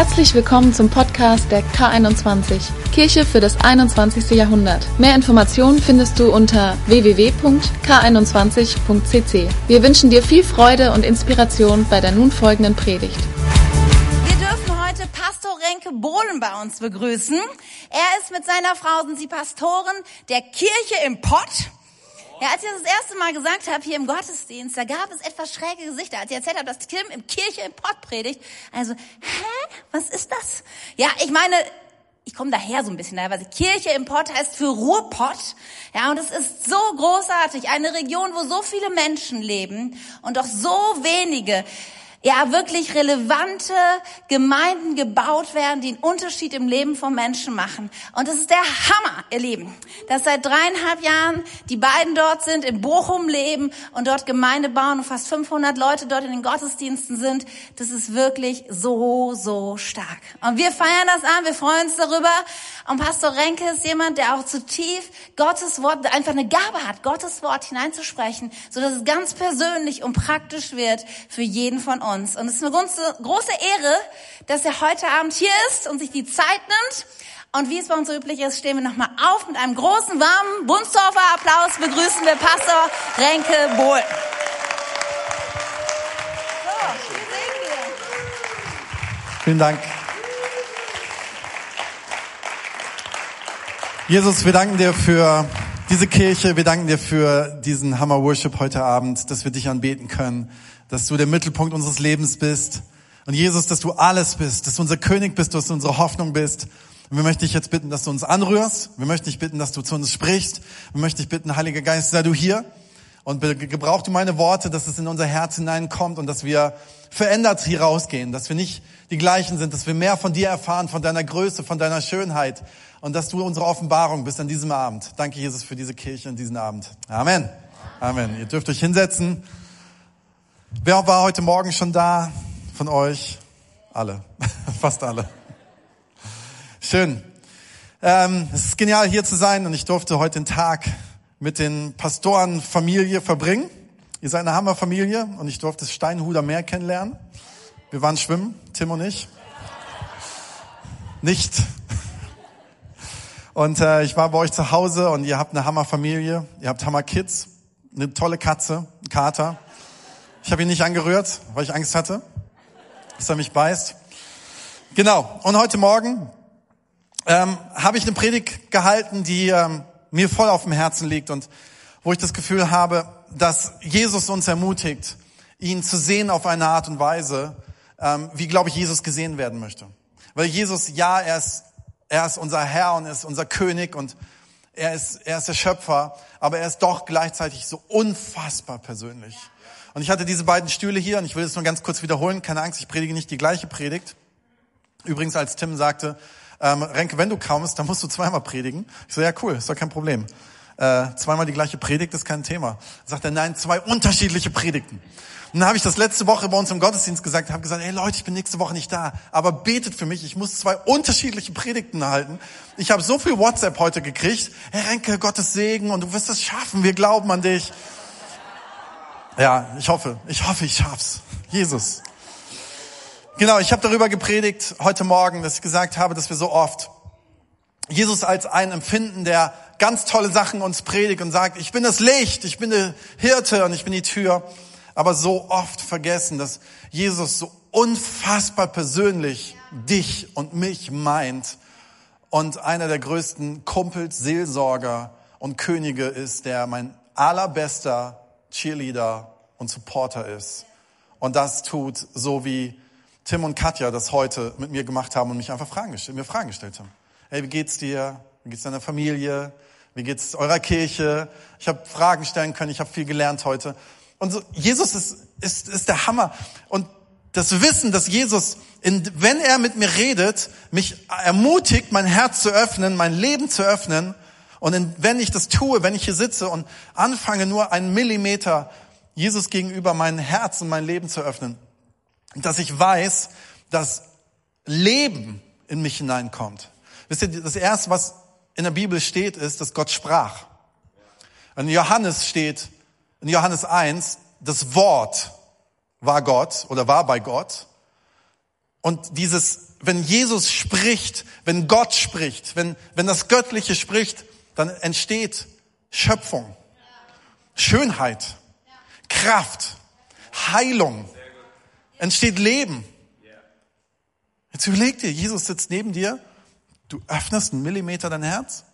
Herzlich willkommen zum Podcast der K21, Kirche für das 21. Jahrhundert. Mehr Informationen findest du unter www.k21.cc. Wir wünschen dir viel Freude und Inspiration bei der nun folgenden Predigt. Wir dürfen heute Pastor Renke Bohlen bei uns begrüßen. Er ist mit seiner Frau, sind sie Pastoren der Kirche im Pott. Ja, als ich das, das erste Mal gesagt habe hier im Gottesdienst, da gab es etwas schräge Gesichter, als ich erzählt habe, dass Tim im Kirche im Pott predigt. Also, hä? Was ist das? Ja, ich meine, ich komme daher so ein bisschen weil Kirche im Pott heißt für Ruhrpott. Ja, und es ist so großartig, eine Region, wo so viele Menschen leben und doch so wenige ja wirklich relevante Gemeinden gebaut werden, die einen Unterschied im Leben von Menschen machen. Und das ist der Hammer, ihr Lieben, dass seit dreieinhalb Jahren die beiden dort sind, in Bochum leben und dort Gemeinde bauen und fast 500 Leute dort in den Gottesdiensten sind. Das ist wirklich so, so stark. Und wir feiern das an, wir freuen uns darüber. Und Pastor Renke ist jemand, der auch zu tief Gottes Wort, einfach eine Gabe hat, Gottes Wort hineinzusprechen, so dass es ganz persönlich und praktisch wird für jeden von uns uns. Und es ist eine große, große Ehre, dass er heute Abend hier ist und sich die Zeit nimmt. Und wie es bei uns so üblich ist, stehen wir nochmal auf mit einem großen, warmen Bunsdorfer Applaus begrüßen wir Pastor Renke Bohl. Vielen Dank. Jesus, wir danken dir für diese Kirche, wir danken dir für diesen Hammer Worship heute Abend, dass wir dich anbeten können dass du der Mittelpunkt unseres Lebens bist. Und Jesus, dass du alles bist, dass du unser König bist, dass du unsere Hoffnung bist. Und wir möchten dich jetzt bitten, dass du uns anrührst. Wir möchten dich bitten, dass du zu uns sprichst. Wir möchten dich bitten, Heiliger Geist, sei du hier. Und gebrauch du meine Worte, dass es in unser Herz hineinkommt und dass wir verändert hier rausgehen, dass wir nicht die gleichen sind, dass wir mehr von dir erfahren, von deiner Größe, von deiner Schönheit und dass du unsere Offenbarung bist an diesem Abend. Danke, Jesus, für diese Kirche und diesen Abend. Amen. Amen. Ihr dürft euch hinsetzen. Wer war heute Morgen schon da von euch? Alle, fast alle. Schön. Ähm, es ist genial hier zu sein und ich durfte heute den Tag mit den Pastorenfamilie verbringen. Ihr seid eine Hammerfamilie und ich durfte das Steinhuder Meer kennenlernen. Wir waren schwimmen, Tim und ich. Nicht. Und äh, ich war bei euch zu Hause und ihr habt eine Hammerfamilie, ihr habt Hammerkids, eine tolle Katze, einen Kater. Ich habe ihn nicht angerührt, weil ich Angst hatte, dass er mich beißt. Genau. Und heute Morgen ähm, habe ich eine Predigt gehalten, die ähm, mir voll auf dem Herzen liegt und wo ich das Gefühl habe, dass Jesus uns ermutigt, ihn zu sehen auf eine Art und Weise, ähm, wie, glaube ich, Jesus gesehen werden möchte. Weil Jesus, ja, er ist, er ist unser Herr und er ist unser König und er ist, er ist der Schöpfer, aber er ist doch gleichzeitig so unfassbar persönlich. Und ich hatte diese beiden Stühle hier und ich will es nur ganz kurz wiederholen. Keine Angst, ich predige nicht die gleiche Predigt. Übrigens, als Tim sagte, ähm, Renke, wenn du kommst, dann musst du zweimal predigen. Ich so, ja cool, ist doch kein Problem. Äh, zweimal die gleiche Predigt ist kein Thema. Sagt er, nein, zwei unterschiedliche Predigten. Und dann habe ich das letzte Woche bei uns im Gottesdienst gesagt, habe gesagt, hey Leute, ich bin nächste Woche nicht da, aber betet für mich, ich muss zwei unterschiedliche Predigten halten. Ich habe so viel WhatsApp heute gekriegt. Hey Renke, Gottes Segen und du wirst es schaffen, wir glauben an dich. Ja, ich hoffe, ich hoffe, ich schaff's. Jesus. Genau, ich habe darüber gepredigt heute Morgen, dass ich gesagt habe, dass wir so oft Jesus als einen empfinden, der ganz tolle Sachen uns predigt und sagt, ich bin das Licht, ich bin der Hirte und ich bin die Tür, aber so oft vergessen, dass Jesus so unfassbar persönlich dich und mich meint und einer der größten Kumpels, Seelsorger und Könige ist, der mein allerbester Cheerleader und Supporter ist. Und das tut so wie Tim und Katja das heute mit mir gemacht haben und mich einfach Fragen gestellt, mir Fragen gestellt haben. Hey, wie geht's dir? Wie geht's deiner Familie? Wie geht's eurer Kirche? Ich habe Fragen stellen können, ich habe viel gelernt heute. Und so, Jesus ist, ist, ist der Hammer. Und das Wissen, dass Jesus, in, wenn er mit mir redet, mich ermutigt, mein Herz zu öffnen, mein Leben zu öffnen und in, wenn ich das tue, wenn ich hier sitze und anfange, nur einen Millimeter Jesus gegenüber mein Herz und mein Leben zu öffnen, dass ich weiß, dass Leben in mich hineinkommt. Wisst ihr, das erste, was in der Bibel steht, ist, dass Gott sprach. In Johannes steht, in Johannes 1, das Wort war Gott oder war bei Gott. Und dieses, wenn Jesus spricht, wenn Gott spricht, wenn, wenn das Göttliche spricht, dann entsteht Schöpfung, Schönheit, Kraft, Heilung, entsteht Leben. Jetzt überleg dir, Jesus sitzt neben dir, du öffnest einen Millimeter dein Herz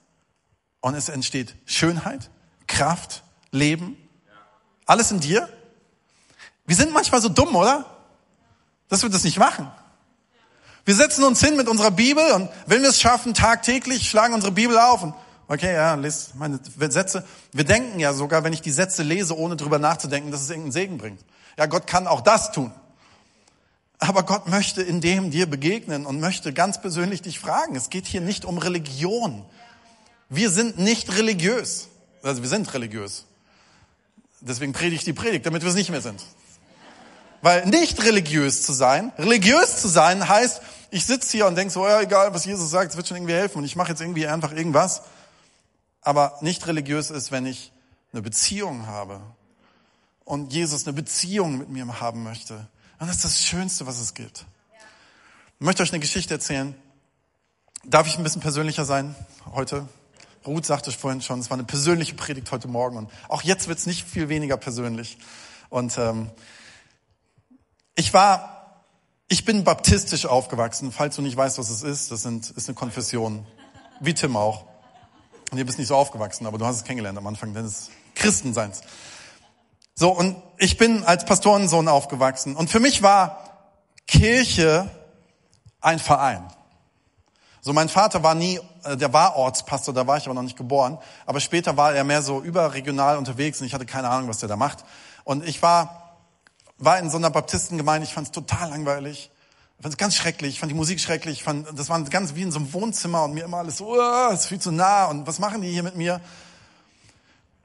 und es entsteht Schönheit, Kraft, Leben, alles in dir. Wir sind manchmal so dumm, oder? Dass wir das nicht machen. Wir setzen uns hin mit unserer Bibel und wenn wir es schaffen, tagtäglich schlagen unsere Bibel auf und okay, ja, lese meine Sätze. Wir denken ja sogar, wenn ich die Sätze lese, ohne drüber nachzudenken, dass es irgendeinen Segen bringt. Ja, Gott kann auch das tun. Aber Gott möchte in dem dir begegnen und möchte ganz persönlich dich fragen. Es geht hier nicht um Religion. Wir sind nicht religiös. Also wir sind religiös. Deswegen predige ich die Predigt, damit wir es nicht mehr sind. Weil nicht religiös zu sein, religiös zu sein heißt, ich sitze hier und denke so, ja, egal, was Jesus sagt, es wird schon irgendwie helfen und ich mache jetzt irgendwie einfach irgendwas. Aber nicht religiös ist, wenn ich eine Beziehung habe und Jesus eine Beziehung mit mir haben möchte das ist das Schönste, was es gibt. Ich möchte euch eine Geschichte erzählen. Darf ich ein bisschen persönlicher sein heute? Ruth sagte vorhin schon, es war eine persönliche Predigt heute Morgen und auch jetzt wird es nicht viel weniger persönlich. Und ähm, ich war, ich bin baptistisch aufgewachsen. Falls du nicht weißt, was es ist, das sind, ist eine Konfession, wie Tim auch. Und ihr bist nicht so aufgewachsen, aber du hast es kennengelernt am Anfang deines Christenseins. So, und ich bin als Pastorensohn aufgewachsen. Und für mich war Kirche ein Verein. So, mein Vater war nie, äh, der war Ortspastor, da war ich aber noch nicht geboren. Aber später war er mehr so überregional unterwegs und ich hatte keine Ahnung, was der da macht. Und ich war, war in so einer Baptistengemeinde, ich fand es total langweilig. Ich fand es ganz schrecklich, ich fand die Musik schrecklich, ich fand, das war ganz wie in so einem Wohnzimmer und mir immer alles so, oh, ist viel zu nah und was machen die hier mit mir?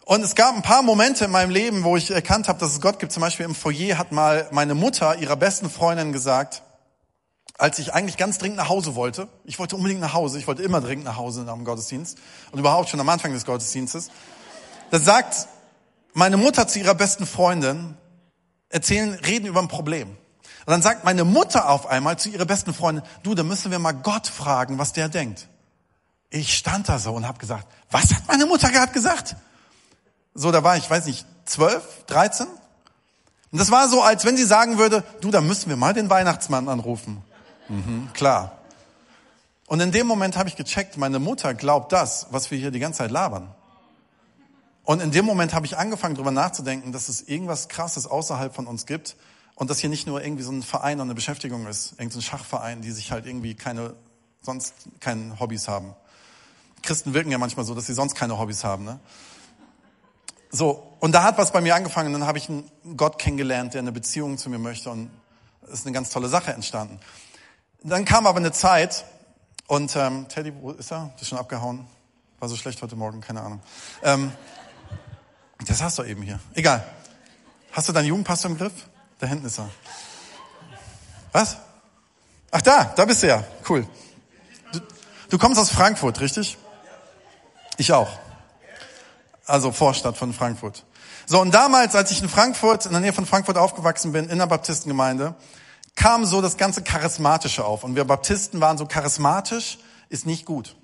Und es gab ein paar Momente in meinem Leben, wo ich erkannt habe, dass es Gott gibt. Zum Beispiel im Foyer hat mal meine Mutter ihrer besten Freundin gesagt, als ich eigentlich ganz dringend nach Hause wollte, ich wollte unbedingt nach Hause, ich wollte immer dringend nach Hause nach dem Gottesdienst und überhaupt schon am Anfang des Gottesdienstes, da sagt meine Mutter zu ihrer besten Freundin, erzählen, reden über ein Problem. Und dann sagt meine Mutter auf einmal zu ihrer besten Freundin, du, da müssen wir mal Gott fragen, was der denkt. Ich stand da so und habe gesagt, was hat meine Mutter gerade gesagt? So, da war ich, weiß nicht, zwölf, dreizehn. Und das war so, als wenn sie sagen würde, du, da müssen wir mal den Weihnachtsmann anrufen. Mhm, klar. Und in dem Moment habe ich gecheckt, meine Mutter glaubt das, was wir hier die ganze Zeit labern. Und in dem Moment habe ich angefangen, darüber nachzudenken, dass es irgendwas Krasses außerhalb von uns gibt und dass hier nicht nur irgendwie so ein Verein und eine Beschäftigung ist, irgendein Schachverein, die sich halt irgendwie keine, sonst keine Hobbys haben. Christen wirken ja manchmal so, dass sie sonst keine Hobbys haben. Ne? So, und da hat was bei mir angefangen. Dann habe ich einen Gott kennengelernt, der eine Beziehung zu mir möchte und es ist eine ganz tolle Sache entstanden. Dann kam aber eine Zeit und ähm, Teddy, wo ist er? Ist schon abgehauen? War so schlecht heute Morgen, keine Ahnung. Ähm, das hast du eben hier. Egal. Hast du deinen Jugendpastor im Griff? Da hinten ist er. Was? Ach da, da bist du ja. Cool. Du, du kommst aus Frankfurt, richtig? Ich auch also Vorstadt von Frankfurt. So, und damals, als ich in Frankfurt, in der Nähe von Frankfurt aufgewachsen bin, in der Baptistengemeinde, kam so das ganze Charismatische auf. Und wir Baptisten waren so charismatisch, ist nicht gut.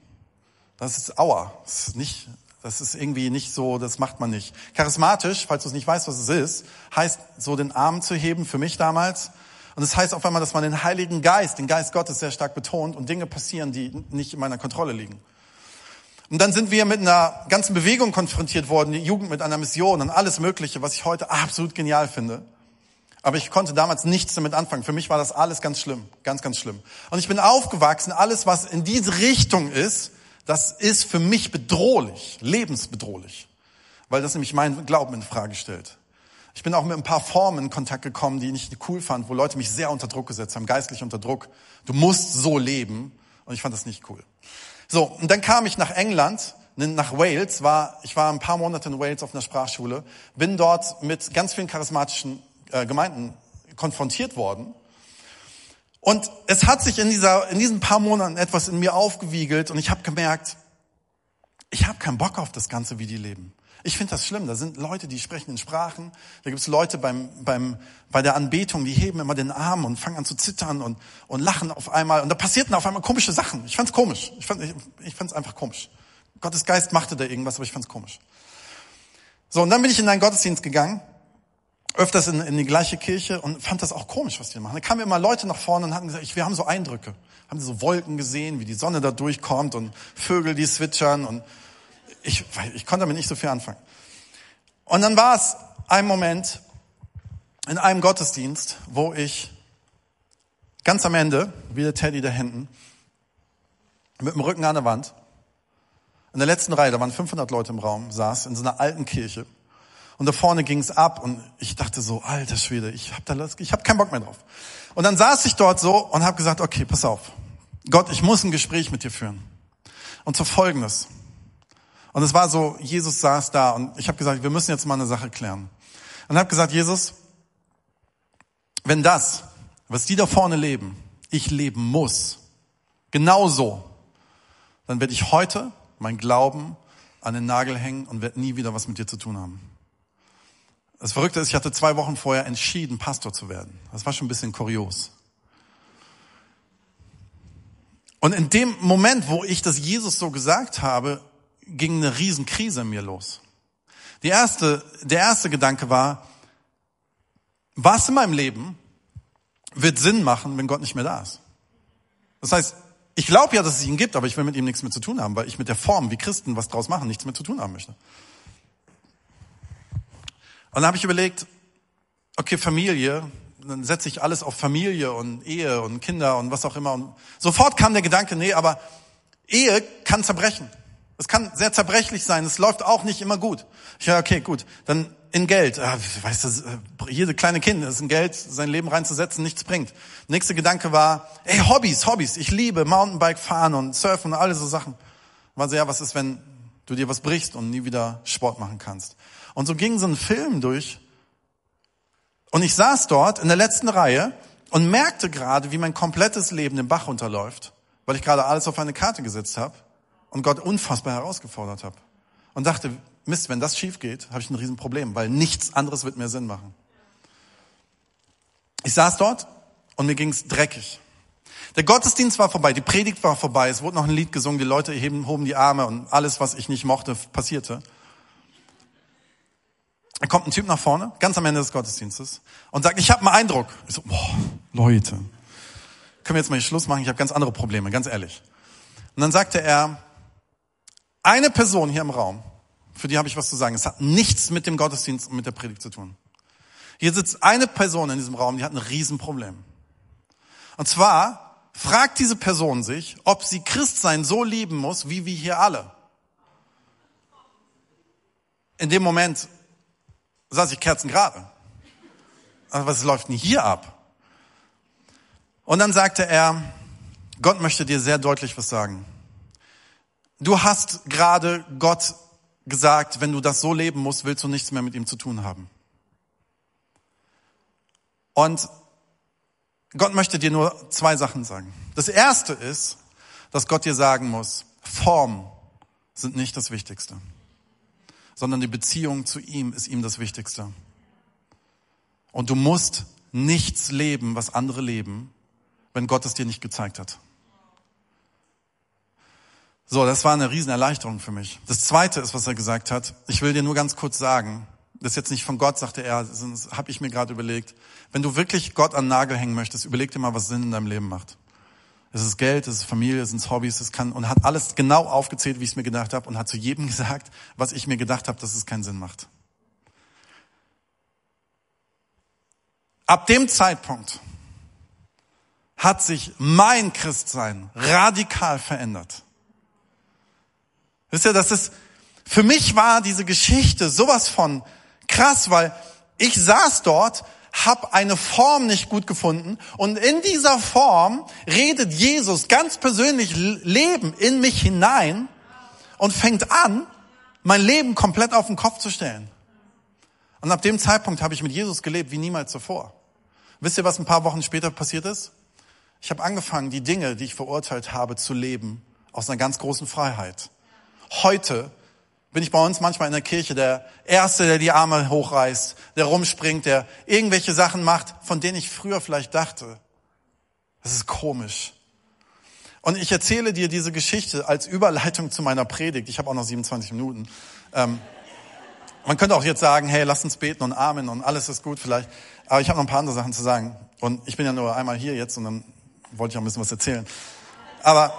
Das ist Aua. Das ist nicht, das ist irgendwie nicht so, das macht man nicht. Charismatisch, falls du es nicht weißt, was es ist, heißt so den Arm zu heben, für mich damals. Und es das heißt auf einmal, dass man den Heiligen Geist, den Geist Gottes sehr stark betont und Dinge passieren, die nicht in meiner Kontrolle liegen. Und dann sind wir mit einer ganzen Bewegung konfrontiert worden, die Jugend mit einer Mission und alles Mögliche, was ich heute absolut genial finde. Aber ich konnte damals nichts damit anfangen. Für mich war das alles ganz schlimm, ganz, ganz schlimm. Und ich bin aufgewachsen, alles, was in diese Richtung ist, das ist für mich bedrohlich, lebensbedrohlich. Weil das nämlich meinen Glauben in Frage stellt. Ich bin auch mit ein paar Formen in Kontakt gekommen, die ich nicht cool fand, wo Leute mich sehr unter Druck gesetzt haben, geistlich unter Druck. Du musst so leben. Und ich fand das nicht cool. So, und dann kam ich nach England, nach Wales, war, ich war ein paar Monate in Wales auf einer Sprachschule, bin dort mit ganz vielen charismatischen äh, Gemeinden konfrontiert worden. Und es hat sich in, dieser, in diesen paar Monaten etwas in mir aufgewiegelt und ich habe gemerkt, ich habe keinen Bock auf das Ganze, wie die leben. Ich finde das schlimm. Da sind Leute, die sprechen in Sprachen. Da gibt es Leute beim, beim, bei der Anbetung, die heben immer den Arm und fangen an zu zittern und, und lachen auf einmal. Und da passierten auf einmal komische Sachen. Ich fand's komisch. Ich fand, ich, ich fand's einfach komisch. Gottes Geist machte da irgendwas, aber ich fand's komisch. So, und dann bin ich in einen Gottesdienst gegangen, öfters in, in die gleiche Kirche und fand das auch komisch, was die machen. Da kamen immer Leute nach vorne und hatten gesagt, ich, wir haben so Eindrücke. Haben so Wolken gesehen, wie die Sonne da durchkommt und Vögel, die zwitschern und ich, ich konnte damit nicht so viel anfangen. Und dann war es ein Moment in einem Gottesdienst, wo ich ganz am Ende, wie der Teddy da hinten, mit dem Rücken an der Wand, in der letzten Reihe, da waren 500 Leute im Raum, saß in so einer alten Kirche. Und da vorne ging es ab und ich dachte so, alter Schwede, ich habe da, ich hab keinen Bock mehr drauf. Und dann saß ich dort so und habe gesagt, okay, pass auf, Gott, ich muss ein Gespräch mit dir führen. Und so folgendes. Und es war so, Jesus saß da und ich habe gesagt, wir müssen jetzt mal eine Sache klären. Und habe gesagt, Jesus, wenn das, was die da vorne leben, ich leben muss, genauso, dann werde ich heute mein Glauben an den Nagel hängen und werde nie wieder was mit dir zu tun haben. Das Verrückte ist, ich hatte zwei Wochen vorher entschieden, Pastor zu werden. Das war schon ein bisschen kurios. Und in dem Moment, wo ich das Jesus so gesagt habe, ging eine Riesenkrise in mir los. Die erste, der erste Gedanke war, was in meinem Leben wird Sinn machen, wenn Gott nicht mehr da ist? Das heißt, ich glaube ja, dass es ihn gibt, aber ich will mit ihm nichts mehr zu tun haben, weil ich mit der Form, wie Christen was draus machen, nichts mehr zu tun haben möchte. Und dann habe ich überlegt, okay, Familie, dann setze ich alles auf Familie und Ehe und Kinder und was auch immer. Und sofort kam der Gedanke, nee, aber Ehe kann zerbrechen. Es kann sehr zerbrechlich sein. Es läuft auch nicht immer gut. Ich ja, okay, gut. Dann in Geld. Ah, weißt du, äh, jede kleine Kind ist in Geld, sein Leben reinzusetzen, nichts bringt. Nächster Gedanke war, ey, Hobbys, Hobbys. Ich liebe Mountainbike fahren und Surfen und alle so Sachen. War so, ja, was ist, wenn du dir was brichst und nie wieder Sport machen kannst? Und so ging so ein Film durch. Und ich saß dort in der letzten Reihe und merkte gerade, wie mein komplettes Leben den Bach runterläuft, weil ich gerade alles auf eine Karte gesetzt habe und Gott unfassbar herausgefordert habe. Und dachte, Mist, wenn das schief geht, habe ich ein Riesenproblem, weil nichts anderes wird mehr Sinn machen. Ich saß dort und mir ging's dreckig. Der Gottesdienst war vorbei, die Predigt war vorbei, es wurde noch ein Lied gesungen, die Leute heben, hoben die Arme und alles, was ich nicht mochte, passierte. Da kommt ein Typ nach vorne, ganz am Ende des Gottesdienstes, und sagt, ich habe einen Eindruck. Ich so, boah, Leute, können wir jetzt mal hier Schluss machen? Ich habe ganz andere Probleme, ganz ehrlich. Und dann sagte er, eine Person hier im Raum, für die habe ich was zu sagen. Es hat nichts mit dem Gottesdienst und mit der Predigt zu tun. Hier sitzt eine Person in diesem Raum, die hat ein Riesenproblem. Und zwar fragt diese Person sich, ob sie Christsein so lieben muss, wie wir hier alle. In dem Moment saß ich kerzengerade. Also was läuft denn hier ab? Und dann sagte er, Gott möchte dir sehr deutlich was sagen. Du hast gerade Gott gesagt, wenn du das so leben musst, willst du nichts mehr mit ihm zu tun haben. Und Gott möchte dir nur zwei Sachen sagen. Das erste ist, dass Gott dir sagen muss, Form sind nicht das Wichtigste, sondern die Beziehung zu ihm ist ihm das Wichtigste. Und du musst nichts leben, was andere leben, wenn Gott es dir nicht gezeigt hat. So, das war eine Riesenerleichterung für mich. Das zweite ist, was er gesagt hat. Ich will dir nur ganz kurz sagen, das ist jetzt nicht von Gott, sagte er, sonst habe ich mir gerade überlegt. Wenn du wirklich Gott an Nagel hängen möchtest, überleg dir mal, was Sinn in deinem Leben macht. Es ist Geld, es ist Familie, es sind Hobbys, es kann und hat alles genau aufgezählt, wie ich es mir gedacht habe und hat zu jedem gesagt, was ich mir gedacht habe, dass es keinen Sinn macht. Ab dem Zeitpunkt hat sich mein Christsein radikal verändert. Wisst ihr, das ist, für mich war diese Geschichte sowas von krass, weil ich saß dort, hab eine Form nicht gut gefunden und in dieser Form redet Jesus ganz persönlich Leben in mich hinein und fängt an, mein Leben komplett auf den Kopf zu stellen. Und ab dem Zeitpunkt habe ich mit Jesus gelebt wie niemals zuvor. Wisst ihr, was ein paar Wochen später passiert ist? Ich habe angefangen, die Dinge, die ich verurteilt habe, zu leben aus einer ganz großen Freiheit. Heute bin ich bei uns manchmal in der Kirche der Erste, der die Arme hochreißt, der rumspringt, der irgendwelche Sachen macht, von denen ich früher vielleicht dachte. Das ist komisch. Und ich erzähle dir diese Geschichte als Überleitung zu meiner Predigt. Ich habe auch noch 27 Minuten. Ähm, man könnte auch jetzt sagen, hey, lass uns beten und Amen und alles ist gut vielleicht. Aber ich habe noch ein paar andere Sachen zu sagen. Und ich bin ja nur einmal hier jetzt und dann wollte ich auch ein bisschen was erzählen. Aber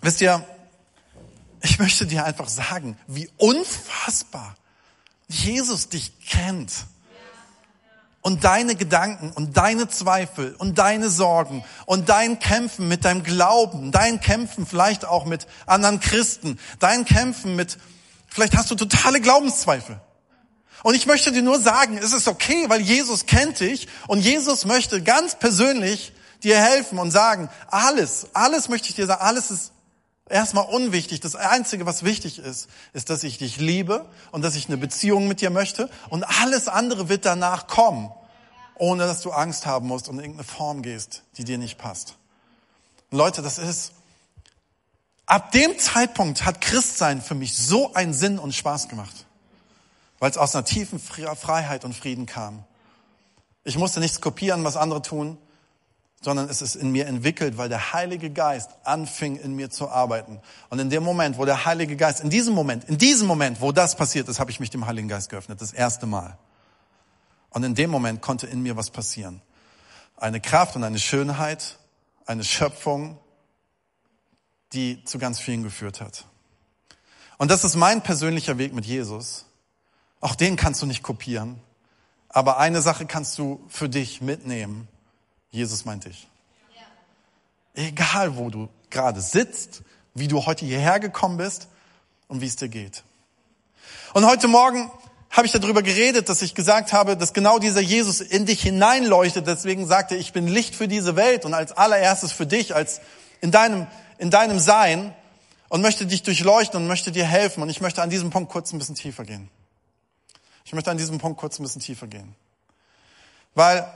wisst ihr, ich möchte dir einfach sagen, wie unfassbar Jesus dich kennt. Und deine Gedanken und deine Zweifel und deine Sorgen und dein Kämpfen mit deinem Glauben, dein Kämpfen vielleicht auch mit anderen Christen, dein Kämpfen mit, vielleicht hast du totale Glaubenszweifel. Und ich möchte dir nur sagen, es ist okay, weil Jesus kennt dich und Jesus möchte ganz persönlich dir helfen und sagen, alles, alles möchte ich dir sagen, alles ist erstmal unwichtig. Das Einzige, was wichtig ist, ist, dass ich dich liebe und dass ich eine Beziehung mit dir möchte. Und alles andere wird danach kommen, ohne dass du Angst haben musst und in irgendeine Form gehst, die dir nicht passt. Und Leute, das ist, ab dem Zeitpunkt hat Christsein für mich so einen Sinn und Spaß gemacht, weil es aus einer tiefen Freiheit und Frieden kam. Ich musste nichts kopieren, was andere tun sondern es ist in mir entwickelt, weil der Heilige Geist anfing in mir zu arbeiten. Und in dem Moment, wo der Heilige Geist, in diesem Moment, in diesem Moment, wo das passiert ist, habe ich mich dem Heiligen Geist geöffnet, das erste Mal. Und in dem Moment konnte in mir was passieren. Eine Kraft und eine Schönheit, eine Schöpfung, die zu ganz vielen geführt hat. Und das ist mein persönlicher Weg mit Jesus. Auch den kannst du nicht kopieren. Aber eine Sache kannst du für dich mitnehmen. Jesus meint dich. Egal, wo du gerade sitzt, wie du heute hierher gekommen bist und wie es dir geht. Und heute Morgen habe ich darüber geredet, dass ich gesagt habe, dass genau dieser Jesus in dich hineinleuchtet. Deswegen sagte ich bin Licht für diese Welt und als allererstes für dich, als in deinem, in deinem Sein und möchte dich durchleuchten und möchte dir helfen. Und ich möchte an diesem Punkt kurz ein bisschen tiefer gehen. Ich möchte an diesem Punkt kurz ein bisschen tiefer gehen. Weil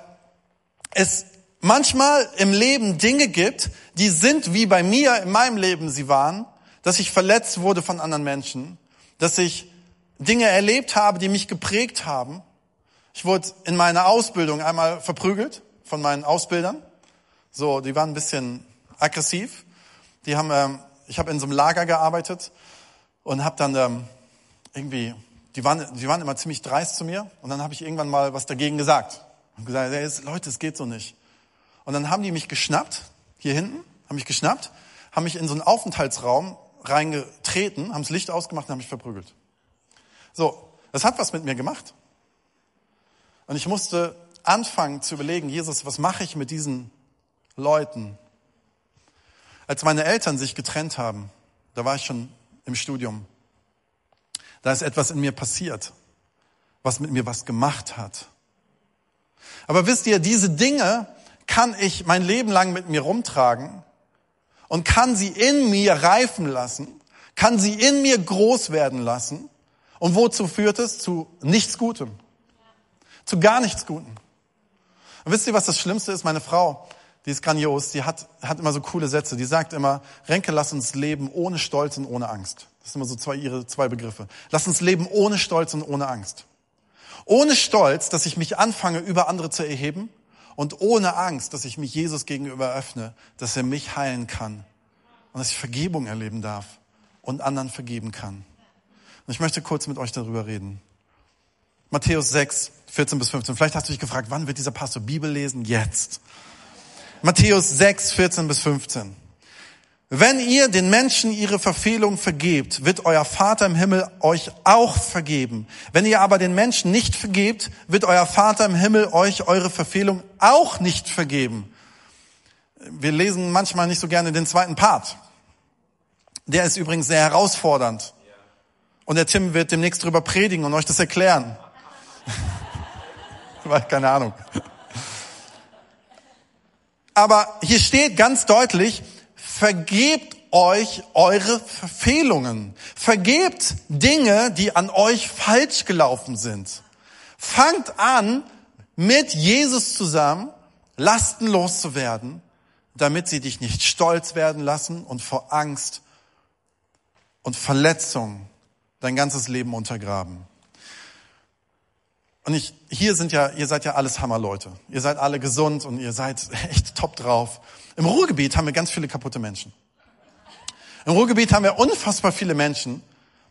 es manchmal im Leben Dinge gibt, die sind wie bei mir in meinem Leben sie waren, dass ich verletzt wurde von anderen Menschen, dass ich Dinge erlebt habe, die mich geprägt haben. Ich wurde in meiner Ausbildung einmal verprügelt von meinen Ausbildern. So, die waren ein bisschen aggressiv. Die haben, ähm, ich habe in so einem Lager gearbeitet und habe dann ähm, irgendwie, die waren, die waren immer ziemlich dreist zu mir und dann habe ich irgendwann mal was dagegen gesagt und gesagt, hey, Leute, es geht so nicht. Und dann haben die mich geschnappt, hier hinten, haben mich geschnappt, haben mich in so einen Aufenthaltsraum reingetreten, haben das Licht ausgemacht und haben mich verprügelt. So, das hat was mit mir gemacht. Und ich musste anfangen zu überlegen, Jesus, was mache ich mit diesen Leuten? Als meine Eltern sich getrennt haben, da war ich schon im Studium, da ist etwas in mir passiert, was mit mir was gemacht hat. Aber wisst ihr, diese Dinge, kann ich mein Leben lang mit mir rumtragen und kann sie in mir reifen lassen, kann sie in mir groß werden lassen. Und wozu führt es? Zu nichts Gutem. Zu gar nichts Gutem. Und wisst ihr, was das Schlimmste ist? Meine Frau, die ist grandios, die hat, hat immer so coole Sätze. Die sagt immer, Renke, lass uns leben ohne Stolz und ohne Angst. Das sind immer so zwei, ihre zwei Begriffe. Lass uns leben ohne Stolz und ohne Angst. Ohne Stolz, dass ich mich anfange, über andere zu erheben und ohne Angst, dass ich mich Jesus gegenüber öffne, dass er mich heilen kann und dass ich Vergebung erleben darf und anderen vergeben kann. Und ich möchte kurz mit euch darüber reden. Matthäus 6, 14 bis 15. Vielleicht hast du dich gefragt, wann wird dieser Pastor Bibel lesen? Jetzt. Matthäus 6, 14 bis 15. Wenn ihr den Menschen ihre Verfehlung vergebt, wird euer Vater im Himmel euch auch vergeben. Wenn ihr aber den Menschen nicht vergebt, wird euer Vater im Himmel euch eure Verfehlung auch nicht vergeben. Wir lesen manchmal nicht so gerne den zweiten Part. Der ist übrigens sehr herausfordernd. Und der Tim wird demnächst drüber predigen und euch das erklären. Keine Ahnung. Aber hier steht ganz deutlich, vergebt euch eure Verfehlungen. Vergebt Dinge, die an euch falsch gelaufen sind. Fangt an, mit Jesus zusammen Lasten loszuwerden, damit sie dich nicht stolz werden lassen und vor Angst und Verletzung dein ganzes Leben untergraben. Und ich, hier sind ja, ihr seid ja alles Hammerleute. Ihr seid alle gesund und ihr seid echt top drauf. Im Ruhrgebiet haben wir ganz viele kaputte Menschen. Im Ruhrgebiet haben wir unfassbar viele Menschen,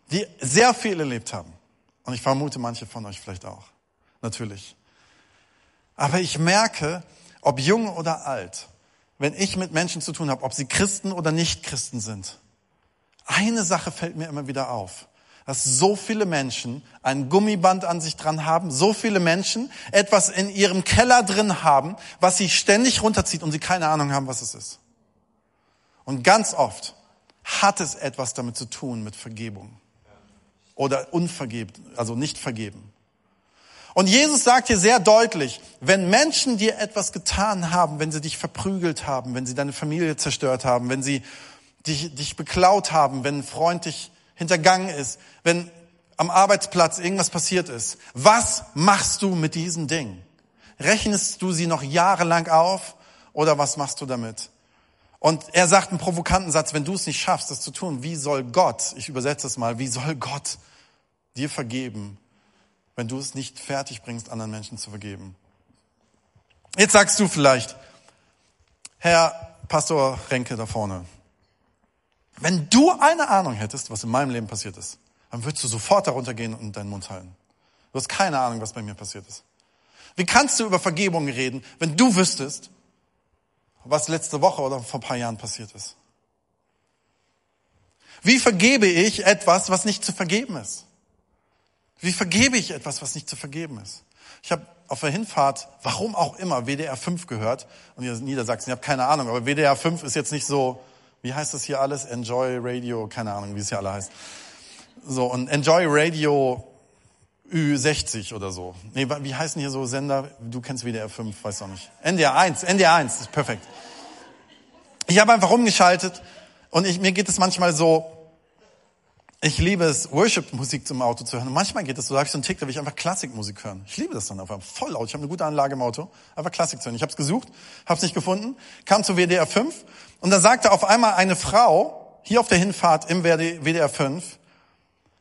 die sehr viel erlebt haben. Und ich vermute manche von euch vielleicht auch. Natürlich. Aber ich merke, ob jung oder alt, wenn ich mit Menschen zu tun habe, ob sie Christen oder nicht Christen sind, eine Sache fällt mir immer wieder auf dass so viele Menschen ein Gummiband an sich dran haben, so viele Menschen etwas in ihrem Keller drin haben, was sie ständig runterzieht und sie keine Ahnung haben, was es ist. Und ganz oft hat es etwas damit zu tun mit Vergebung oder unvergeben, also nicht vergeben. Und Jesus sagt hier sehr deutlich, wenn Menschen dir etwas getan haben, wenn sie dich verprügelt haben, wenn sie deine Familie zerstört haben, wenn sie dich, dich beklaut haben, wenn ein Freund dich hintergangen ist, wenn am Arbeitsplatz irgendwas passiert ist. Was machst du mit diesen Dingen? Rechnest du sie noch jahrelang auf oder was machst du damit? Und er sagt einen provokanten Satz, wenn du es nicht schaffst, das zu tun, wie soll Gott, ich übersetze es mal, wie soll Gott dir vergeben, wenn du es nicht fertig bringst, anderen Menschen zu vergeben? Jetzt sagst du vielleicht, Herr Pastor Renke da vorne, wenn du eine Ahnung hättest, was in meinem Leben passiert ist, dann würdest du sofort darunter gehen und deinen Mund halten. Du hast keine Ahnung, was bei mir passiert ist. Wie kannst du über Vergebung reden, wenn du wüsstest, was letzte Woche oder vor ein paar Jahren passiert ist? Wie vergebe ich etwas, was nicht zu vergeben ist? Wie vergebe ich etwas, was nicht zu vergeben ist? Ich habe auf der Hinfahrt, warum auch immer, WDR 5 gehört. Und ihr Niedersachsen, ihr habt keine Ahnung, aber WDR 5 ist jetzt nicht so wie heißt das hier alles? Enjoy Radio, keine Ahnung, wie es hier alle heißt. So, und Enjoy Radio Ü60 oder so. Nee, wie heißen hier so Sender? Du kennst WDR 5, weiß auch nicht. NDR 1, NDR 1, ist perfekt. Ich habe einfach umgeschaltet und ich, mir geht es manchmal so, ich liebe es, Worship-Musik zum Auto zu hören. Und manchmal geht es so, da habe ich so einen Tick, da will ich einfach Klassikmusik hören. Ich liebe das dann einfach voll laut. Ich habe eine gute Anlage im Auto, einfach Klassik zu hören. Ich habe es gesucht, habe es nicht gefunden, kam zu WDR 5 und da sagte auf einmal eine Frau, hier auf der Hinfahrt im WDR 5,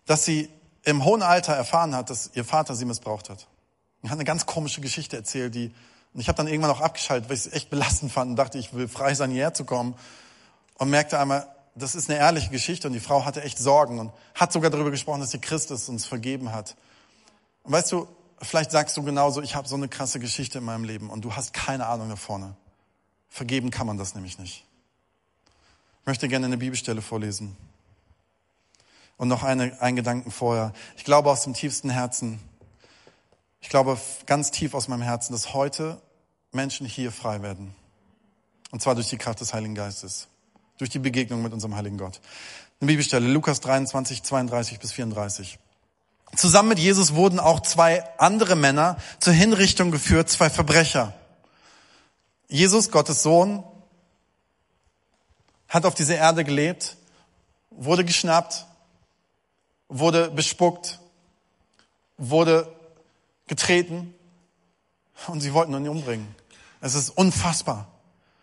dass sie im hohen Alter erfahren hat, dass ihr Vater sie missbraucht hat. Und hat eine ganz komische Geschichte erzählt, die, und ich habe dann irgendwann auch abgeschaltet, weil ich es echt belastend fand und dachte, ich will frei sein, hierher zu kommen. Und merkte einmal, das ist eine ehrliche Geschichte und die Frau hatte echt Sorgen und hat sogar darüber gesprochen, dass sie Christus uns vergeben hat. Und weißt du, vielleicht sagst du genauso, ich habe so eine krasse Geschichte in meinem Leben und du hast keine Ahnung da vorne. Vergeben kann man das nämlich nicht. Ich möchte gerne eine Bibelstelle vorlesen. Und noch eine, einen Gedanken vorher. Ich glaube aus dem tiefsten Herzen, ich glaube ganz tief aus meinem Herzen, dass heute Menschen hier frei werden. Und zwar durch die Kraft des Heiligen Geistes. Durch die Begegnung mit unserem heiligen Gott. Eine Bibelstelle, Lukas 23, 32 bis 34. Zusammen mit Jesus wurden auch zwei andere Männer zur Hinrichtung geführt, zwei Verbrecher. Jesus, Gottes Sohn, hat auf dieser Erde gelebt, wurde geschnappt, wurde bespuckt, wurde getreten und sie wollten ihn umbringen. Es ist unfassbar.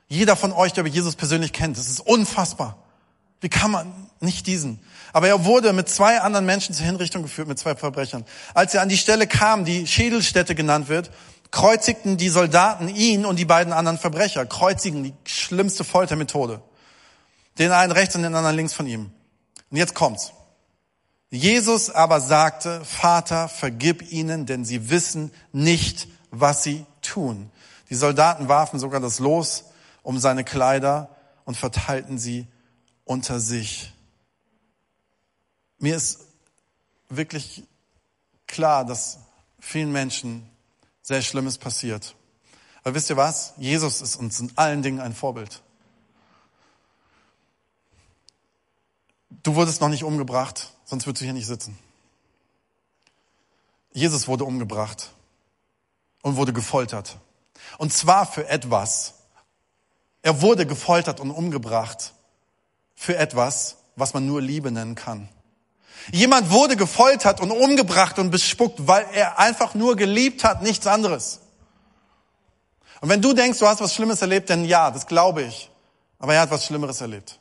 Jeder von euch, der Jesus persönlich kennt, es ist unfassbar. Wie kann man nicht diesen? Aber er wurde mit zwei anderen Menschen zur Hinrichtung geführt, mit zwei Verbrechern. Als er an die Stelle kam, die Schädelstätte genannt wird, kreuzigten die Soldaten ihn und die beiden anderen Verbrecher. Kreuzigen, die schlimmste Foltermethode. Den einen rechts und den anderen links von ihm. Und jetzt kommt's. Jesus aber sagte, Vater, vergib ihnen, denn sie wissen nicht, was sie tun. Die Soldaten warfen sogar das Los um seine Kleider und verteilten sie unter sich. Mir ist wirklich klar, dass vielen Menschen sehr Schlimmes passiert. Aber wisst ihr was? Jesus ist uns in allen Dingen ein Vorbild. Du wurdest noch nicht umgebracht, sonst würdest du hier nicht sitzen. Jesus wurde umgebracht und wurde gefoltert. Und zwar für etwas. Er wurde gefoltert und umgebracht für etwas, was man nur Liebe nennen kann. Jemand wurde gefoltert und umgebracht und bespuckt, weil er einfach nur geliebt hat, nichts anderes. Und wenn du denkst, du hast was Schlimmes erlebt, dann ja, das glaube ich. Aber er hat was Schlimmeres erlebt.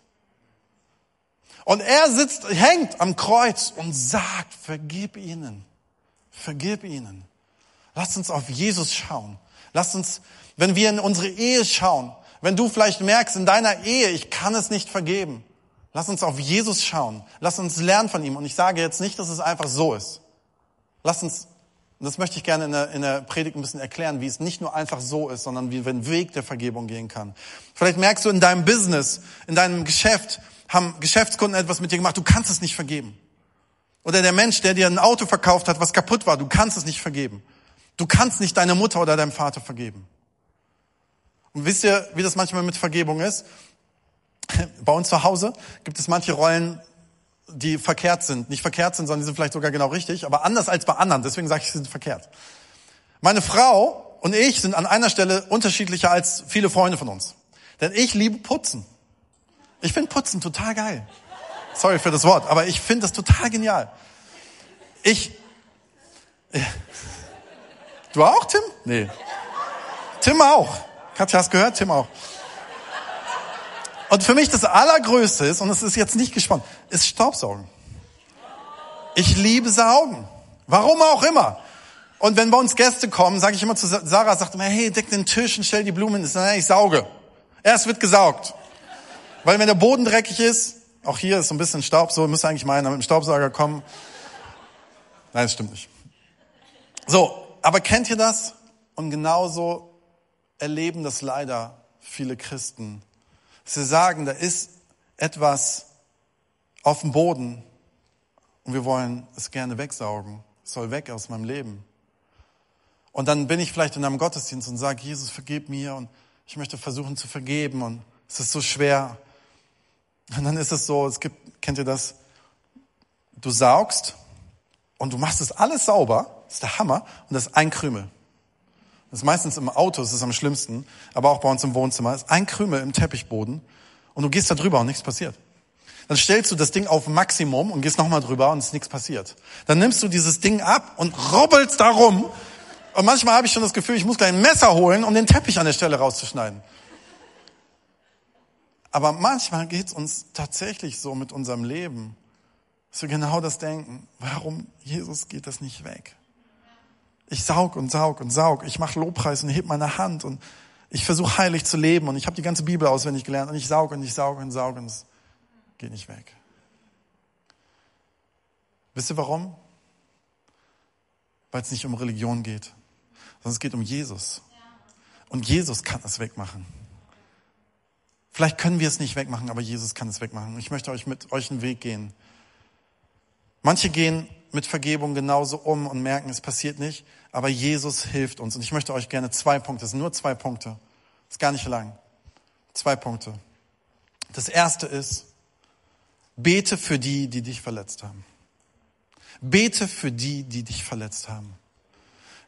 Und er sitzt, hängt am Kreuz und sagt, vergib ihnen, vergib ihnen. Lass uns auf Jesus schauen. Lass uns, wenn wir in unsere Ehe schauen, wenn du vielleicht merkst in deiner Ehe, ich kann es nicht vergeben, lass uns auf Jesus schauen. Lass uns lernen von ihm. Und ich sage jetzt nicht, dass es einfach so ist. Lass uns, und das möchte ich gerne in der, in der Predigt ein bisschen erklären, wie es nicht nur einfach so ist, sondern wie wir den Weg der Vergebung gehen kann. Vielleicht merkst du in deinem Business, in deinem Geschäft, haben Geschäftskunden etwas mit dir gemacht, du kannst es nicht vergeben. Oder der Mensch, der dir ein Auto verkauft hat, was kaputt war, du kannst es nicht vergeben. Du kannst nicht deine Mutter oder deinem Vater vergeben. Und wisst ihr, wie das manchmal mit Vergebung ist? Bei uns zu Hause gibt es manche Rollen, die verkehrt sind. Nicht verkehrt sind, sondern die sind vielleicht sogar genau richtig, aber anders als bei anderen. Deswegen sage ich, sie sind verkehrt. Meine Frau und ich sind an einer Stelle unterschiedlicher als viele Freunde von uns. Denn ich liebe Putzen. Ich finde Putzen total geil. Sorry für das Wort, aber ich finde das total genial. Ich. Du auch, Tim? Nee. Tim auch. Katja, hast gehört? Tim auch. Und für mich das Allergrößte ist, und es ist jetzt nicht gespannt, ist Staubsaugen. Ich liebe Saugen. Warum auch immer. Und wenn bei uns Gäste kommen, sage ich immer zu Sarah, sagt immer, hey, deck den Tisch und stell die Blumen. Ich sage, ich sauge. Erst wird gesaugt. Weil wenn der Boden dreckig ist, auch hier ist so ein bisschen Staub, so müsste eigentlich meiner mit dem Staubsauger kommen. Nein, das stimmt nicht. So, aber kennt ihr das? Und genauso erleben das leider viele Christen. Sie sagen, da ist etwas auf dem Boden und wir wollen es gerne wegsaugen. Es soll weg aus meinem Leben. Und dann bin ich vielleicht in einem Gottesdienst und sage, Jesus, vergib mir und ich möchte versuchen zu vergeben und es ist so schwer. Und dann ist es so, es gibt, kennt ihr das? Du saugst und du machst es alles sauber, das ist der Hammer, und das ist ein Krümel. Das ist meistens im Auto, das ist am schlimmsten, aber auch bei uns im Wohnzimmer, das ist ein Krümel im Teppichboden und du gehst da drüber und nichts passiert. Dann stellst du das Ding auf Maximum und gehst nochmal drüber und es ist nichts passiert. Dann nimmst du dieses Ding ab und robbelst darum. Und manchmal habe ich schon das Gefühl, ich muss gleich ein Messer holen, um den Teppich an der Stelle rauszuschneiden. Aber manchmal geht es uns tatsächlich so mit unserem Leben, dass wir genau das denken. Warum, Jesus, geht das nicht weg? Ich saug und saug und saug. Ich mache Lobpreis und heb meine Hand und ich versuche heilig zu leben und ich habe die ganze Bibel auswendig gelernt und ich saug und ich saug und saug und es geht nicht weg. Wisst ihr warum? Weil es nicht um Religion geht, sondern es geht um Jesus. Und Jesus kann es wegmachen. Vielleicht können wir es nicht wegmachen, aber Jesus kann es wegmachen. Ich möchte euch mit euch einen Weg gehen. Manche gehen mit Vergebung genauso um und merken, es passiert nicht, aber Jesus hilft uns. Und ich möchte euch gerne zwei Punkte, es sind nur zwei Punkte, ist gar nicht lang. Zwei Punkte. Das erste ist, bete für die, die dich verletzt haben. Bete für die, die dich verletzt haben.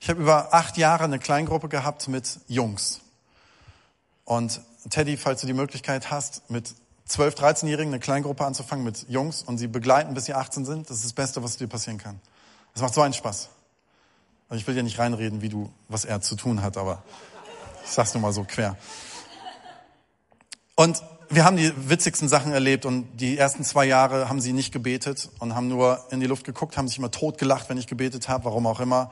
Ich habe über acht Jahre eine Kleingruppe gehabt mit Jungs. Und Teddy, falls du die Möglichkeit hast, mit 12, 13-Jährigen eine Kleingruppe anzufangen mit Jungs und sie begleiten, bis sie 18 sind, das ist das Beste, was dir passieren kann. Das macht so einen Spaß. Also ich will dir nicht reinreden, wie du, was er zu tun hat, aber ich sag's nur mal so quer. Und wir haben die witzigsten Sachen erlebt und die ersten zwei Jahre haben sie nicht gebetet und haben nur in die Luft geguckt, haben sich immer tot gelacht, wenn ich gebetet habe, warum auch immer.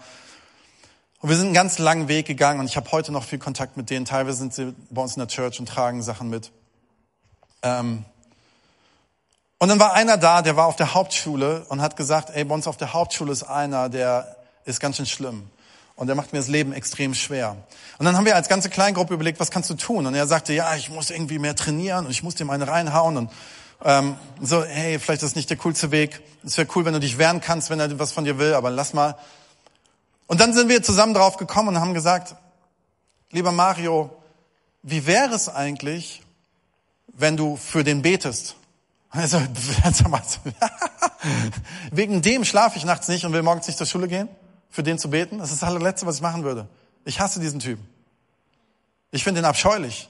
Und wir sind einen ganz langen Weg gegangen und ich habe heute noch viel Kontakt mit denen. Teilweise sind sie bei uns in der Church und tragen Sachen mit. Ähm und dann war einer da, der war auf der Hauptschule und hat gesagt, ey, bei uns auf der Hauptschule ist einer, der ist ganz schön schlimm. Und der macht mir das Leben extrem schwer. Und dann haben wir als ganze Kleingruppe überlegt, was kannst du tun? Und er sagte, ja, ich muss irgendwie mehr trainieren und ich muss dir meine reinhauen. Und ähm, so, hey, vielleicht ist das nicht der coolste Weg. Es wäre cool, wenn du dich wehren kannst, wenn er was von dir will, aber lass mal. Und dann sind wir zusammen drauf gekommen und haben gesagt, lieber Mario, wie wäre es eigentlich, wenn du für den betest? Also, wegen dem schlafe ich nachts nicht und will morgens nicht zur Schule gehen, für den zu beten. Das ist das allerletzte, was ich machen würde. Ich hasse diesen Typen. Ich finde ihn abscheulich.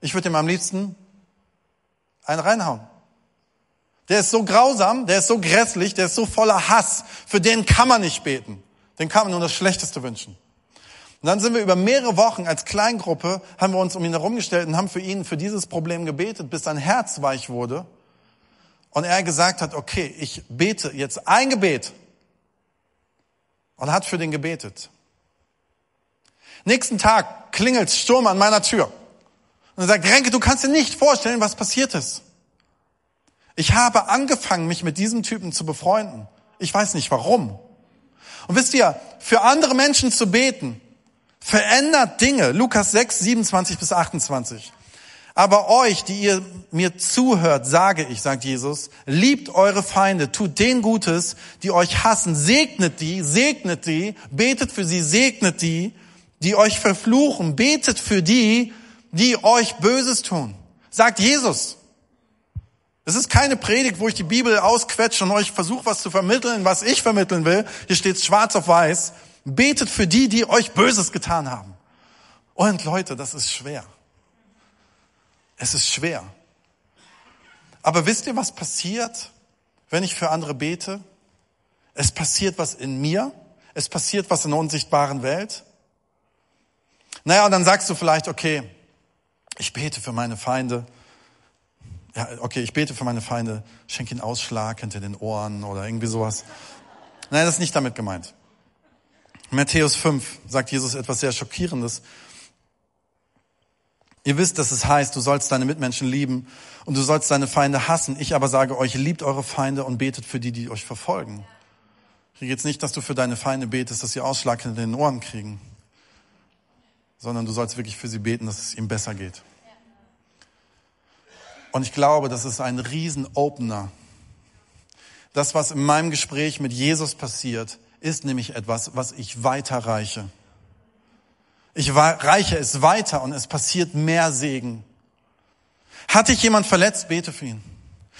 Ich würde ihm am liebsten einen reinhauen. Der ist so grausam, der ist so grässlich, der ist so voller Hass. Für den kann man nicht beten. Den kann man nur das Schlechteste wünschen. Und dann sind wir über mehrere Wochen als Kleingruppe, haben wir uns um ihn herumgestellt und haben für ihn, für dieses Problem gebetet, bis sein Herz weich wurde. Und er gesagt hat, okay, ich bete jetzt ein Gebet. Und hat für den gebetet. Nächsten Tag klingelt Sturm an meiner Tür. Und er sagt, Renke, du kannst dir nicht vorstellen, was passiert ist. Ich habe angefangen, mich mit diesem Typen zu befreunden. Ich weiß nicht warum. Und wisst ihr, für andere Menschen zu beten, verändert Dinge. Lukas 6, 27 bis 28. Aber euch, die ihr mir zuhört, sage ich, sagt Jesus, liebt eure Feinde, tut denen Gutes, die euch hassen, segnet die, segnet die, betet für sie, segnet die, die euch verfluchen, betet für die, die euch Böses tun. Sagt Jesus. Es ist keine Predigt, wo ich die Bibel ausquetsche und euch versuche, was zu vermitteln, was ich vermitteln will. Hier steht schwarz auf weiß. Betet für die, die euch Böses getan haben. Und Leute, das ist schwer. Es ist schwer. Aber wisst ihr, was passiert, wenn ich für andere bete? Es passiert was in mir. Es passiert was in der unsichtbaren Welt. Naja, und dann sagst du vielleicht, okay, ich bete für meine Feinde ja, okay, ich bete für meine Feinde, schenke ihnen Ausschlag hinter den Ohren oder irgendwie sowas. Nein, das ist nicht damit gemeint. Matthäus 5 sagt Jesus etwas sehr Schockierendes. Ihr wisst, dass es heißt, du sollst deine Mitmenschen lieben und du sollst deine Feinde hassen. Ich aber sage euch, liebt eure Feinde und betet für die, die euch verfolgen. Hier geht es nicht, dass du für deine Feinde betest, dass sie Ausschlag hinter den Ohren kriegen, sondern du sollst wirklich für sie beten, dass es ihm besser geht. Und ich glaube, das ist ein Riesen-Opener. Das, was in meinem Gespräch mit Jesus passiert, ist nämlich etwas, was ich weiterreiche. Ich reiche es weiter und es passiert mehr Segen. Hat dich jemand verletzt, bete für ihn.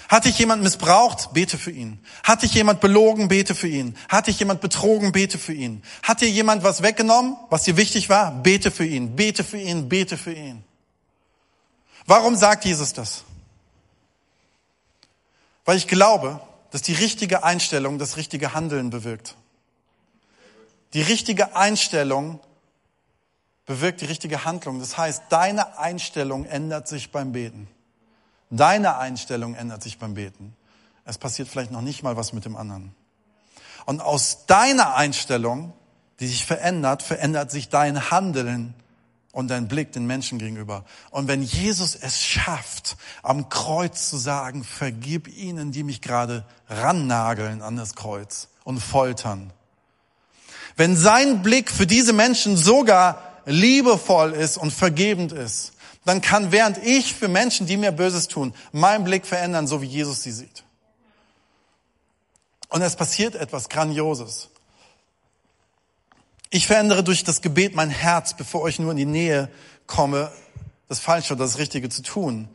Hat dich jemand missbraucht, bete für ihn. Hat dich jemand belogen, bete für ihn. Hat dich jemand betrogen, bete für ihn. Hat dir jemand was weggenommen, was dir wichtig war, bete für ihn. Bete für ihn, bete für ihn. Warum sagt Jesus das? Weil ich glaube, dass die richtige Einstellung das richtige Handeln bewirkt. Die richtige Einstellung bewirkt die richtige Handlung. Das heißt, deine Einstellung ändert sich beim Beten. Deine Einstellung ändert sich beim Beten. Es passiert vielleicht noch nicht mal was mit dem anderen. Und aus deiner Einstellung, die sich verändert, verändert sich dein Handeln und dein Blick den Menschen gegenüber. Und wenn Jesus es schafft, am Kreuz zu sagen, vergib ihnen, die mich gerade rannageln an das Kreuz und foltern. Wenn sein Blick für diese Menschen sogar liebevoll ist und vergebend ist, dann kann während ich für Menschen, die mir Böses tun, mein Blick verändern, so wie Jesus sie sieht. Und es passiert etwas Grandioses. Ich verändere durch das Gebet mein Herz, bevor ich nur in die Nähe komme, das Falsche oder das Richtige zu tun.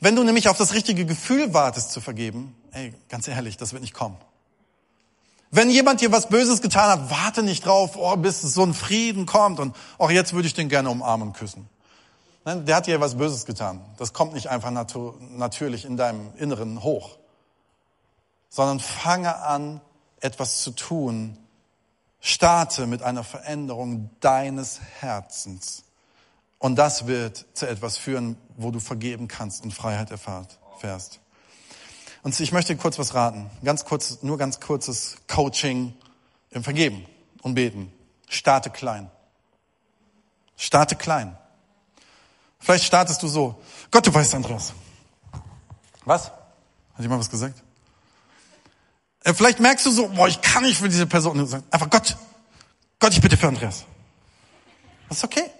Wenn du nämlich auf das richtige Gefühl wartest zu vergeben, ey, ganz ehrlich, das wird nicht kommen. Wenn jemand dir was Böses getan hat, warte nicht drauf, oh, bis so ein Frieden kommt und auch jetzt würde ich den gerne umarmen und küssen. Nein, der hat dir was Böses getan. Das kommt nicht einfach natu natürlich in deinem Inneren hoch, sondern fange an, etwas zu tun, Starte mit einer Veränderung deines Herzens. Und das wird zu etwas führen, wo du vergeben kannst und Freiheit erfährst. Und ich möchte kurz was raten. Ganz kurz, nur ganz kurzes Coaching im Vergeben und Beten. Starte klein. Starte klein. Vielleicht startest du so. Gott, du weißt, Andreas. Was? Hat jemand was gesagt? Äh, vielleicht merkst du so, boah, ich kann nicht für diese Person. Einfach Gott, Gott, ich bitte für Andreas. Das ist okay.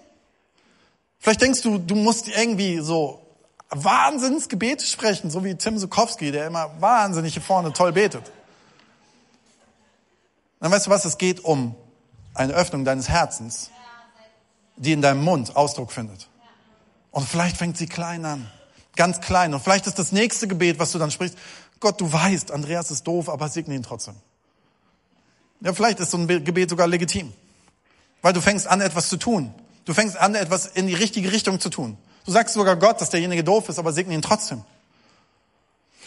Vielleicht denkst du, du musst irgendwie so Wahnsinnsgebete sprechen, so wie Tim Sukowski, der immer wahnsinnig hier vorne toll betet. Dann weißt du was, es geht um eine Öffnung deines Herzens, die in deinem Mund Ausdruck findet. Und vielleicht fängt sie klein an, ganz klein. Und vielleicht ist das nächste Gebet, was du dann sprichst, Gott, du weißt, Andreas ist doof, aber segne ihn trotzdem. Ja, vielleicht ist so ein Gebet sogar legitim. Weil du fängst an, etwas zu tun. Du fängst an, etwas in die richtige Richtung zu tun. Du sagst sogar Gott, dass derjenige doof ist, aber segne ihn trotzdem.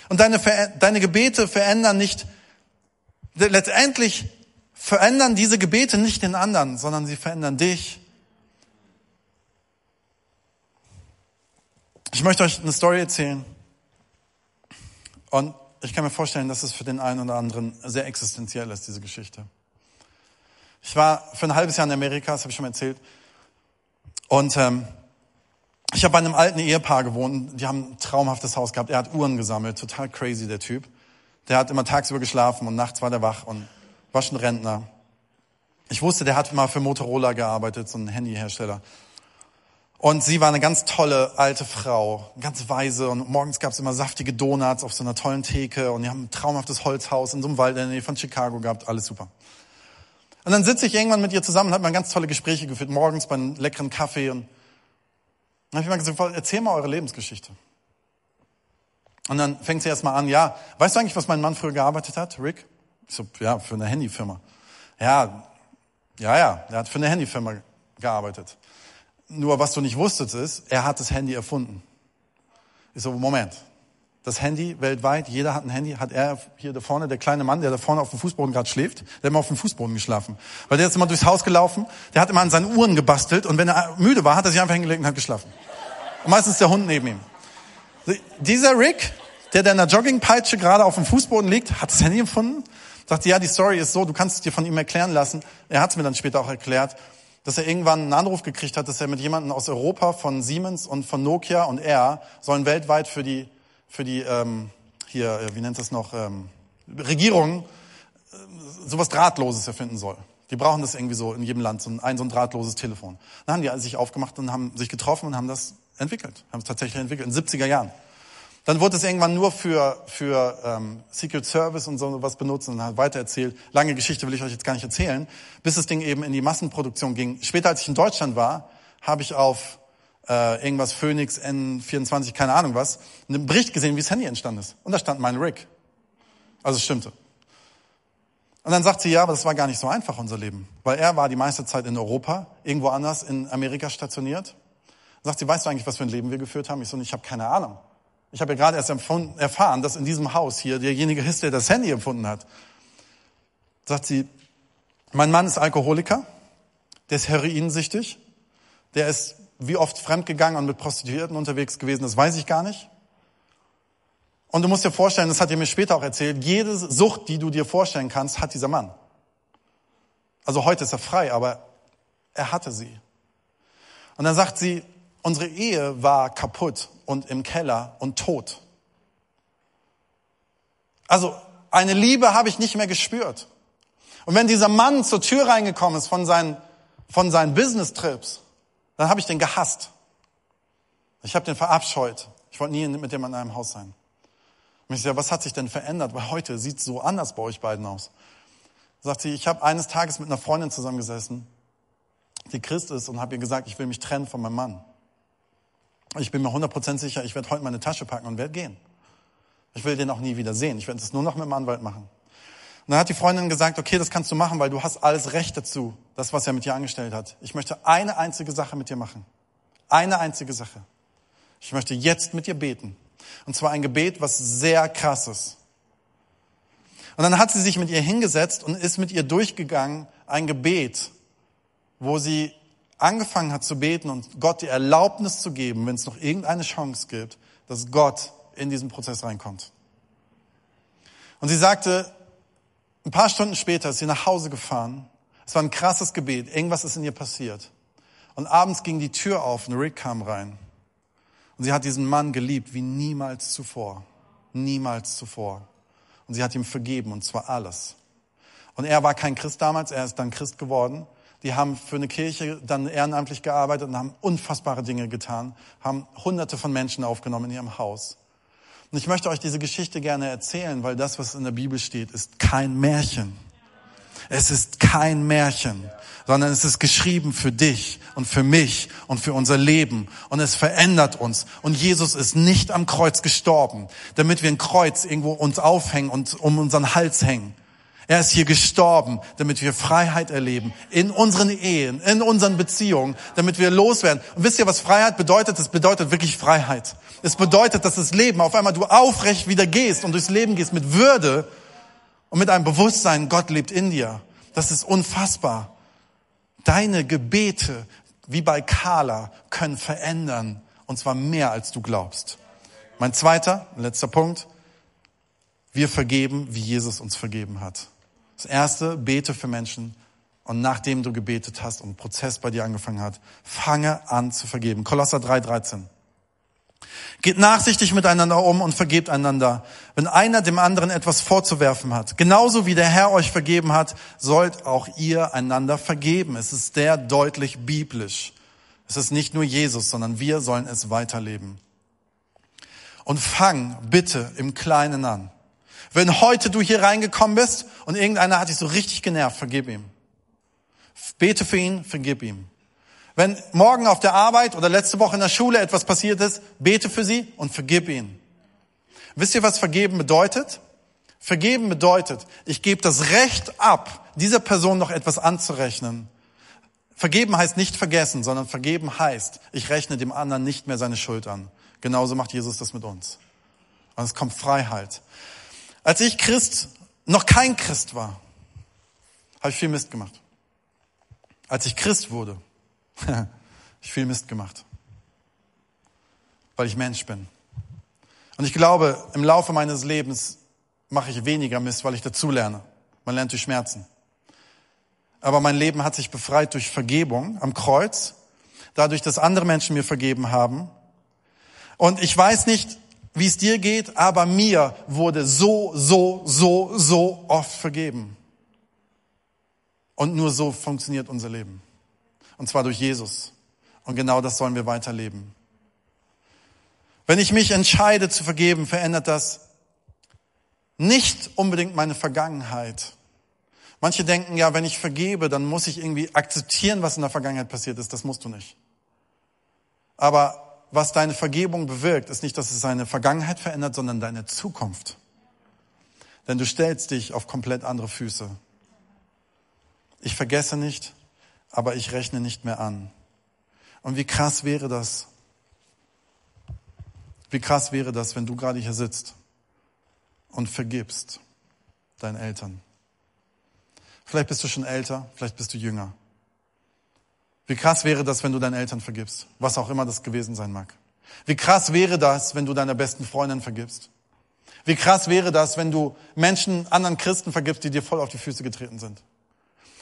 Und deine, deine Gebete verändern nicht, letztendlich verändern diese Gebete nicht den anderen, sondern sie verändern dich. Ich möchte euch eine Story erzählen. Und ich kann mir vorstellen, dass es für den einen oder anderen sehr existenziell ist, diese Geschichte. Ich war für ein halbes Jahr in Amerika, das habe ich schon mal erzählt. Und ähm, ich habe bei einem alten Ehepaar gewohnt. Die haben ein traumhaftes Haus gehabt. Er hat Uhren gesammelt. Total crazy, der Typ. Der hat immer tagsüber geschlafen und nachts war der wach und war schon Rentner. Ich wusste, der hat mal für Motorola gearbeitet, so ein Handyhersteller. Und sie war eine ganz tolle alte Frau, ganz weise. Und morgens gab es immer saftige Donuts auf so einer tollen Theke. Und die haben ein traumhaftes Holzhaus in so einem Wald in der Nähe von Chicago gehabt. Alles super. Und dann sitze ich irgendwann mit ihr zusammen und habe mal ganz tolle Gespräche geführt, morgens bei einem leckeren Kaffee. Und dann habe ich mal gesagt, erzähl mal eure Lebensgeschichte. Und dann fängt sie erst mal an, ja, weißt du eigentlich, was mein Mann früher gearbeitet hat, Rick? Ich so, ja, für eine Handyfirma. Ja, ja, ja, er hat für eine Handyfirma gearbeitet. Nur was du nicht wusstest ist, er hat das Handy erfunden. Ich so, Moment, das Handy weltweit, jeder hat ein Handy, hat er hier da vorne, der kleine Mann, der da vorne auf dem Fußboden gerade schläft, der hat immer auf dem Fußboden geschlafen. Weil der ist immer durchs Haus gelaufen, der hat immer an seinen Uhren gebastelt und wenn er müde war, hat er sich einfach hingelegt und hat geschlafen. Und meistens der Hund neben ihm. Dieser Rick, der da in der Joggingpeitsche gerade auf dem Fußboden liegt, hat das Handy empfunden. Sagte, ja, die Story ist so, du kannst es dir von ihm erklären lassen. Er hat es mir dann später auch erklärt, dass er irgendwann einen Anruf gekriegt hat, dass er mit jemandem aus Europa von Siemens und von Nokia und er sollen weltweit für die für die ähm, hier, äh, wie nennt es noch, ähm, Regierung äh, sowas Drahtloses erfinden soll. Die brauchen das irgendwie so in jedem Land, so ein, so ein drahtloses Telefon. Dann haben die sich aufgemacht und haben sich getroffen und haben das entwickelt, haben es tatsächlich entwickelt, in 70er Jahren. Dann wurde es irgendwann nur für, für ähm, Secret Service und so was benutzt und hat weitererzählt. Lange Geschichte will ich euch jetzt gar nicht erzählen, bis das Ding eben in die Massenproduktion ging. Später, als ich in Deutschland war, habe ich auf äh, irgendwas Phoenix N24, keine Ahnung was, einen Bericht gesehen, wie das Handy entstanden ist. Und da stand mein Rick. Also es stimmte. Und dann sagt sie, ja, aber das war gar nicht so einfach, unser Leben. Weil er war die meiste Zeit in Europa, irgendwo anders in Amerika stationiert. Dann sagt sie, weißt du eigentlich, was für ein Leben wir geführt haben? Ich so, ich habe keine Ahnung. Ich habe ja gerade erst erfahren, dass in diesem Haus hier derjenige ist, der das Handy empfunden hat. Sagt sie, mein Mann ist Alkoholiker, der ist heroinsüchtig, der ist wie oft fremdgegangen und mit Prostituierten unterwegs gewesen, das weiß ich gar nicht. Und du musst dir vorstellen, das hat er mir später auch erzählt, jede Sucht, die du dir vorstellen kannst, hat dieser Mann. Also heute ist er frei, aber er hatte sie. Und dann sagt sie, unsere Ehe war kaputt und im Keller und tot. Also eine Liebe habe ich nicht mehr gespürt. Und wenn dieser Mann zur Tür reingekommen ist von seinen, von seinen Business-Trips, dann habe ich den gehasst. Ich habe den verabscheut. Ich wollte nie mit dem in einem Haus sein. Und ich sage, was hat sich denn verändert? Weil heute sieht es so anders bei euch beiden aus. Sagt sie, ich habe eines Tages mit einer Freundin zusammengesessen, die Christ ist, und habe ihr gesagt, ich will mich trennen von meinem Mann. Ich bin mir 100% sicher, ich werde heute meine Tasche packen und werde gehen. Ich will den auch nie wieder sehen. Ich werde es nur noch mit dem Anwalt machen. Und dann hat die Freundin gesagt, okay, das kannst du machen, weil du hast alles Recht dazu, das, was er mit dir angestellt hat. Ich möchte eine einzige Sache mit dir machen. Eine einzige Sache. Ich möchte jetzt mit dir beten. Und zwar ein Gebet, was sehr krass ist. Und dann hat sie sich mit ihr hingesetzt und ist mit ihr durchgegangen, ein Gebet, wo sie angefangen hat zu beten und Gott die Erlaubnis zu geben, wenn es noch irgendeine Chance gibt, dass Gott in diesen Prozess reinkommt. Und sie sagte, ein paar Stunden später ist sie nach Hause gefahren. Es war ein krasses Gebet. Irgendwas ist in ihr passiert. Und abends ging die Tür auf und Rick kam rein. Und sie hat diesen Mann geliebt wie niemals zuvor. Niemals zuvor. Und sie hat ihm vergeben und zwar alles. Und er war kein Christ damals, er ist dann Christ geworden. Die haben für eine Kirche dann ehrenamtlich gearbeitet und haben unfassbare Dinge getan, haben hunderte von Menschen aufgenommen in ihrem Haus. Und ich möchte euch diese Geschichte gerne erzählen, weil das, was in der Bibel steht, ist kein Märchen. Es ist kein Märchen, sondern es ist geschrieben für dich und für mich und für unser Leben. Und es verändert uns. Und Jesus ist nicht am Kreuz gestorben, damit wir ein Kreuz irgendwo uns aufhängen und um unseren Hals hängen. Er ist hier gestorben, damit wir Freiheit erleben in unseren Ehen, in unseren Beziehungen, damit wir loswerden. Und wisst ihr, was Freiheit bedeutet? Es bedeutet wirklich Freiheit. Es bedeutet, dass das Leben auf einmal du aufrecht wieder gehst und durchs Leben gehst mit Würde und mit einem Bewusstsein, Gott lebt in dir. Das ist unfassbar. Deine Gebete, wie bei Kala, können verändern. Und zwar mehr, als du glaubst. Mein zweiter, letzter Punkt. wir vergeben, wie Jesus uns vergeben hat. Das erste, bete für Menschen. Und nachdem du gebetet hast und Prozess bei dir angefangen hat, fange an zu vergeben. Kolosser 3, 13. Geht nachsichtig miteinander um und vergebt einander, wenn einer dem anderen etwas vorzuwerfen hat. Genauso wie der Herr euch vergeben hat, sollt auch ihr einander vergeben. Es ist sehr deutlich biblisch. Es ist nicht nur Jesus, sondern wir sollen es weiterleben. Und fang bitte im Kleinen an. Wenn heute du hier reingekommen bist und irgendeiner hat dich so richtig genervt, vergib ihm. Bete für ihn, vergib ihm. Wenn morgen auf der Arbeit oder letzte Woche in der Schule etwas passiert ist, bete für sie und vergib ihn. Wisst ihr, was vergeben bedeutet? Vergeben bedeutet, ich gebe das Recht ab, dieser Person noch etwas anzurechnen. Vergeben heißt nicht vergessen, sondern vergeben heißt, ich rechne dem anderen nicht mehr seine Schuld an. Genauso macht Jesus das mit uns. Und es kommt Freiheit. Als ich Christ, noch kein Christ war, habe ich viel Mist gemacht. Als ich Christ wurde, ich viel Mist gemacht, weil ich Mensch bin. Und ich glaube, im Laufe meines Lebens mache ich weniger Mist, weil ich dazulerne. Man lernt durch Schmerzen. Aber mein Leben hat sich befreit durch Vergebung am Kreuz, dadurch, dass andere Menschen mir vergeben haben. Und ich weiß nicht, wie es dir geht, aber mir wurde so, so, so, so oft vergeben. Und nur so funktioniert unser Leben. Und zwar durch Jesus. Und genau das sollen wir weiterleben. Wenn ich mich entscheide zu vergeben, verändert das nicht unbedingt meine Vergangenheit. Manche denken ja, wenn ich vergebe, dann muss ich irgendwie akzeptieren, was in der Vergangenheit passiert ist. Das musst du nicht. Aber was deine Vergebung bewirkt, ist nicht, dass es deine Vergangenheit verändert, sondern deine Zukunft. Denn du stellst dich auf komplett andere Füße. Ich vergesse nicht, aber ich rechne nicht mehr an. Und wie krass wäre das? Wie krass wäre das, wenn du gerade hier sitzt und vergibst deinen Eltern? Vielleicht bist du schon älter, vielleicht bist du jünger. Wie krass wäre das, wenn du deinen Eltern vergibst, was auch immer das gewesen sein mag. Wie krass wäre das, wenn du deiner besten Freundin vergibst. Wie krass wäre das, wenn du Menschen, anderen Christen vergibst, die dir voll auf die Füße getreten sind.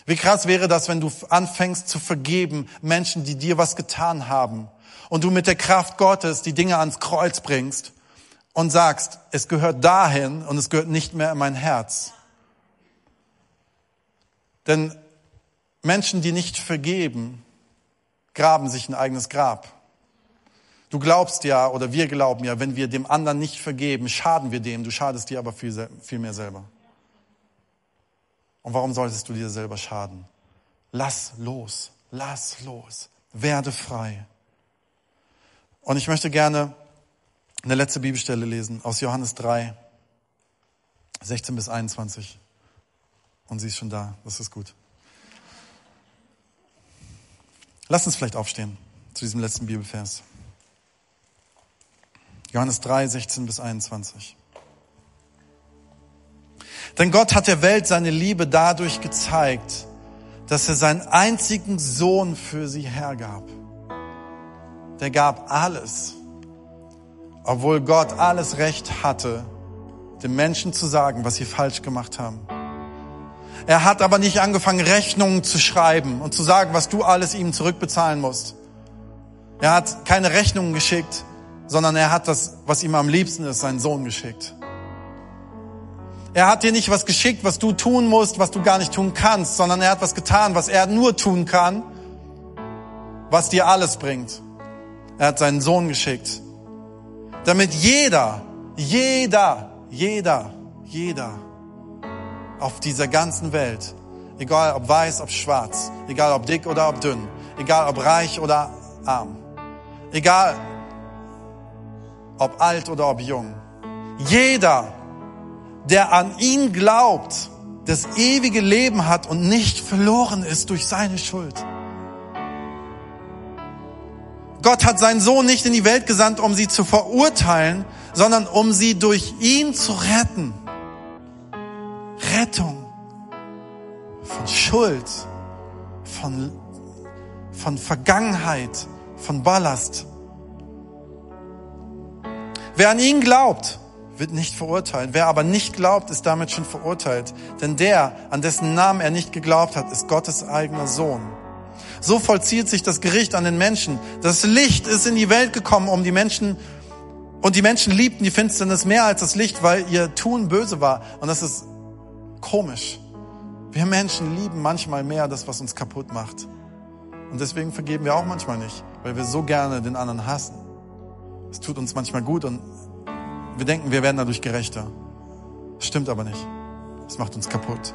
Wie krass wäre das, wenn du anfängst zu vergeben Menschen, die dir was getan haben und du mit der Kraft Gottes die Dinge ans Kreuz bringst und sagst, es gehört dahin und es gehört nicht mehr in mein Herz. Denn Menschen, die nicht vergeben, graben sich ein eigenes Grab. Du glaubst ja, oder wir glauben ja, wenn wir dem anderen nicht vergeben, schaden wir dem, du schadest dir aber viel, viel mehr selber. Und warum solltest du dir selber schaden? Lass los, lass los, werde frei. Und ich möchte gerne eine letzte Bibelstelle lesen aus Johannes 3, 16 bis 21. Und sie ist schon da, das ist gut. Lass uns vielleicht aufstehen zu diesem letzten Bibelvers. Johannes 3, 16 bis 21. Denn Gott hat der Welt seine Liebe dadurch gezeigt, dass er seinen einzigen Sohn für sie hergab. Der gab alles, obwohl Gott alles Recht hatte, den Menschen zu sagen, was sie falsch gemacht haben. Er hat aber nicht angefangen, Rechnungen zu schreiben und zu sagen, was du alles ihm zurückbezahlen musst. Er hat keine Rechnungen geschickt, sondern er hat das, was ihm am liebsten ist, seinen Sohn geschickt. Er hat dir nicht was geschickt, was du tun musst, was du gar nicht tun kannst, sondern er hat was getan, was er nur tun kann, was dir alles bringt. Er hat seinen Sohn geschickt, damit jeder, jeder, jeder, jeder auf dieser ganzen Welt, egal ob weiß, ob schwarz, egal ob dick oder ob dünn, egal ob reich oder arm, egal ob alt oder ob jung, jeder der an ihn glaubt, das ewige Leben hat und nicht verloren ist durch seine Schuld. Gott hat seinen Sohn nicht in die Welt gesandt, um sie zu verurteilen, sondern um sie durch ihn zu retten. Rettung von Schuld, von, von Vergangenheit, von Ballast. Wer an ihn glaubt, wird nicht verurteilt. Wer aber nicht glaubt, ist damit schon verurteilt. Denn der, an dessen Namen er nicht geglaubt hat, ist Gottes eigener Sohn. So vollzieht sich das Gericht an den Menschen. Das Licht ist in die Welt gekommen, um die Menschen, und die Menschen liebten die Finsternis mehr als das Licht, weil ihr Tun böse war. Und das ist komisch. Wir Menschen lieben manchmal mehr das, was uns kaputt macht. Und deswegen vergeben wir auch manchmal nicht, weil wir so gerne den anderen hassen. Es tut uns manchmal gut und wir denken, wir werden dadurch gerechter. Das stimmt aber nicht. Es macht uns kaputt.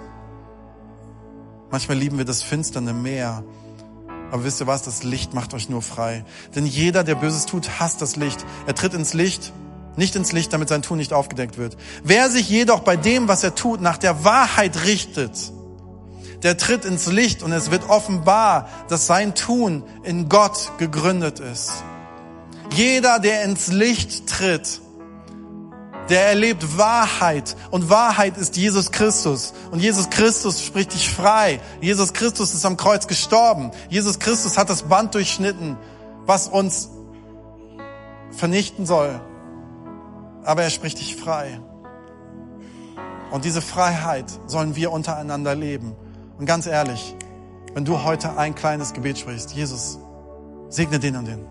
Manchmal lieben wir das Finsterne mehr. Aber wisst ihr was? Das Licht macht euch nur frei. Denn jeder, der Böses tut, hasst das Licht. Er tritt ins Licht, nicht ins Licht, damit sein Tun nicht aufgedeckt wird. Wer sich jedoch bei dem, was er tut, nach der Wahrheit richtet, der tritt ins Licht und es wird offenbar, dass sein Tun in Gott gegründet ist. Jeder, der ins Licht tritt, der erlebt Wahrheit. Und Wahrheit ist Jesus Christus. Und Jesus Christus spricht dich frei. Jesus Christus ist am Kreuz gestorben. Jesus Christus hat das Band durchschnitten, was uns vernichten soll. Aber er spricht dich frei. Und diese Freiheit sollen wir untereinander leben. Und ganz ehrlich, wenn du heute ein kleines Gebet sprichst, Jesus, segne den und den.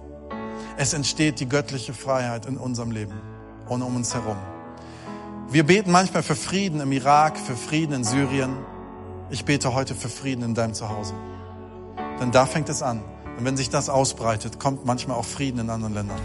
Es entsteht die göttliche Freiheit in unserem Leben und um uns herum. Wir beten manchmal für Frieden im Irak, für Frieden in Syrien. Ich bete heute für Frieden in deinem Zuhause. Denn da fängt es an. Und wenn sich das ausbreitet, kommt manchmal auch Frieden in anderen Ländern.